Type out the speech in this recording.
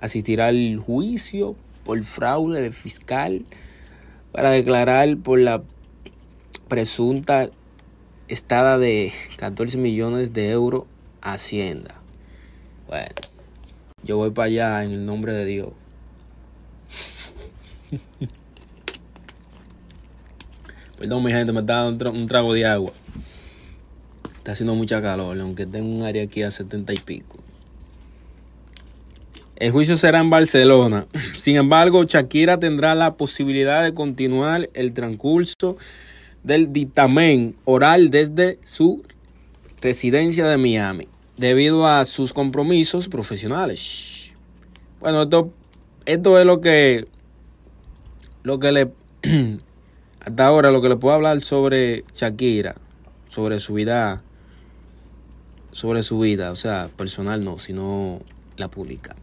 Asistirá al juicio por fraude de fiscal para declarar por la presunta estada de 14 millones de euros a Hacienda. Bueno, yo voy para allá en el nombre de Dios. Perdón, mi gente, me está dando un, trago de agua. Está haciendo mucha calor, aunque tengo un área aquí a 70 y pico. El juicio será en Barcelona. Sin embargo, Shakira tendrá la posibilidad de continuar el transcurso del dictamen oral desde su residencia de Miami, debido a sus compromisos profesionales. Bueno, esto, esto es lo que, lo que le hasta ahora lo que le puedo hablar sobre Shakira, sobre su vida, sobre su vida, o sea, personal no, sino la pública.